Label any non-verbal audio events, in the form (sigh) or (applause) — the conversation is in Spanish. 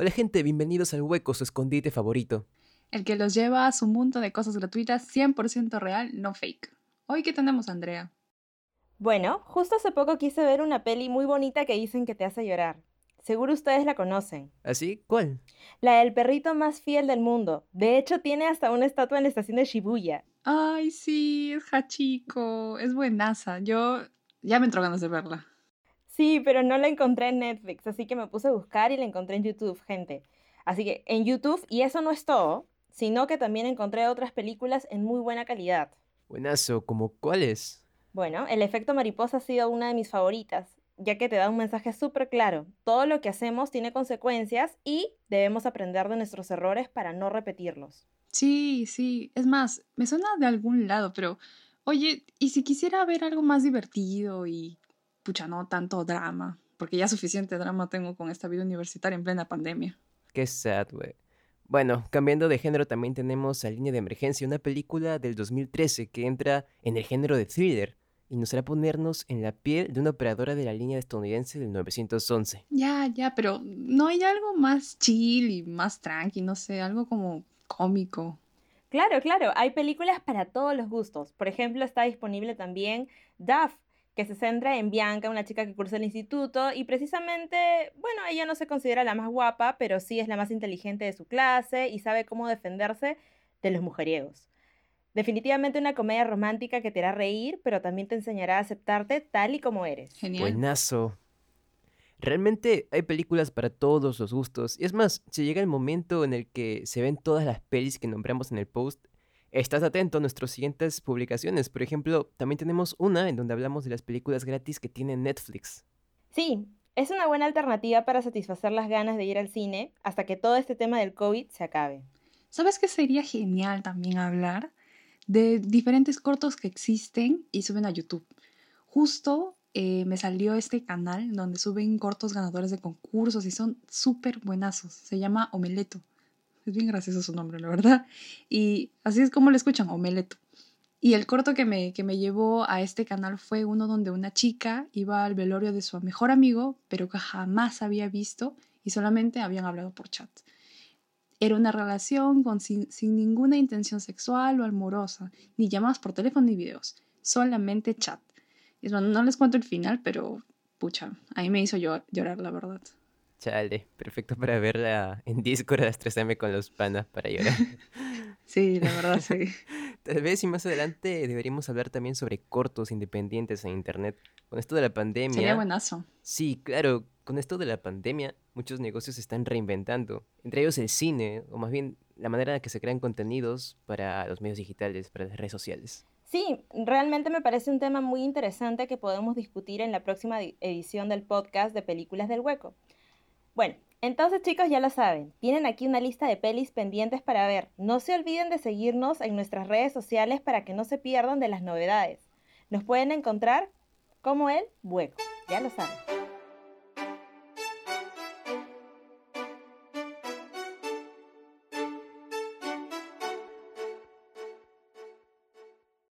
Hola gente, bienvenidos al Hueco, su escondite favorito. El que los lleva a su mundo de cosas gratuitas 100% real, no fake. Hoy, ¿qué tenemos, Andrea? Bueno, justo hace poco quise ver una peli muy bonita que dicen que te hace llorar. Seguro ustedes la conocen. ¿Así? ¿Cuál? La del perrito más fiel del mundo. De hecho, tiene hasta una estatua en la estación de Shibuya. Ay, sí, es Hachiko. Es buenaza. Yo ya me entró ganas de verla. Sí, pero no la encontré en Netflix, así que me puse a buscar y la encontré en YouTube, gente. Así que en YouTube, y eso no es todo, sino que también encontré otras películas en muy buena calidad. Buenazo, ¿como cuáles? Bueno, El efecto mariposa ha sido una de mis favoritas, ya que te da un mensaje súper claro. Todo lo que hacemos tiene consecuencias y debemos aprender de nuestros errores para no repetirlos. Sí, sí. Es más, me suena de algún lado, pero oye, ¿y si quisiera ver algo más divertido y, pucha, no tanto drama? Porque ya suficiente drama tengo con esta vida universitaria en plena pandemia. Qué sad, güey. Bueno, cambiando de género, también tenemos a Línea de Emergencia, una película del 2013 que entra en el género de thriller y nos hará ponernos en la piel de una operadora de la línea estadounidense del 911. Ya, ya, pero ¿no hay algo más chill y más tranqui, no sé, algo como cómico? Claro, claro, hay películas para todos los gustos. Por ejemplo, está disponible también Duff, que se centra en Bianca, una chica que cursa el instituto y precisamente, bueno, ella no se considera la más guapa, pero sí es la más inteligente de su clase y sabe cómo defenderse de los mujeriegos. Definitivamente una comedia romántica que te hará reír, pero también te enseñará a aceptarte tal y como eres. Genial. Buenazo. Realmente hay películas para todos los gustos. Y es más, si llega el momento en el que se ven todas las pelis que nombramos en el post, estás atento a nuestras siguientes publicaciones. Por ejemplo, también tenemos una en donde hablamos de las películas gratis que tiene Netflix. Sí, es una buena alternativa para satisfacer las ganas de ir al cine hasta que todo este tema del COVID se acabe. ¿Sabes qué sería genial también hablar? De diferentes cortos que existen y suben a YouTube. Justo eh, me salió este canal donde suben cortos ganadores de concursos y son súper buenazos. Se llama Omeleto. Es bien gracioso su nombre, la verdad. Y así es como lo escuchan, Omeleto. Y el corto que me, que me llevó a este canal fue uno donde una chica iba al velorio de su mejor amigo, pero que jamás había visto y solamente habían hablado por chat. Era una relación con, sin, ninguna intención sexual o amorosa, ni llamadas por teléfono ni videos, solamente chat. Y bueno, no les cuento el final, pero pucha, a mí me hizo llor- llorar, la verdad. Chale, perfecto para verla en Discord a las 3 am con los panas para llorar. (laughs) Sí, la verdad, sí. (laughs) Tal vez y más adelante deberíamos hablar también sobre cortos independientes en internet. Con esto de la pandemia. Sería buenazo. Sí, claro, con esto de la pandemia, muchos negocios se están reinventando. Entre ellos el cine, o más bien la manera en que se crean contenidos para los medios digitales, para las redes sociales. Sí, realmente me parece un tema muy interesante que podemos discutir en la próxima di- edición del podcast de Películas del Hueco. Bueno, entonces chicos ya lo saben, tienen aquí una lista de pelis pendientes para ver. No se olviden de seguirnos en nuestras redes sociales para que no se pierdan de las novedades. Nos pueden encontrar como el Hueco, ya lo saben.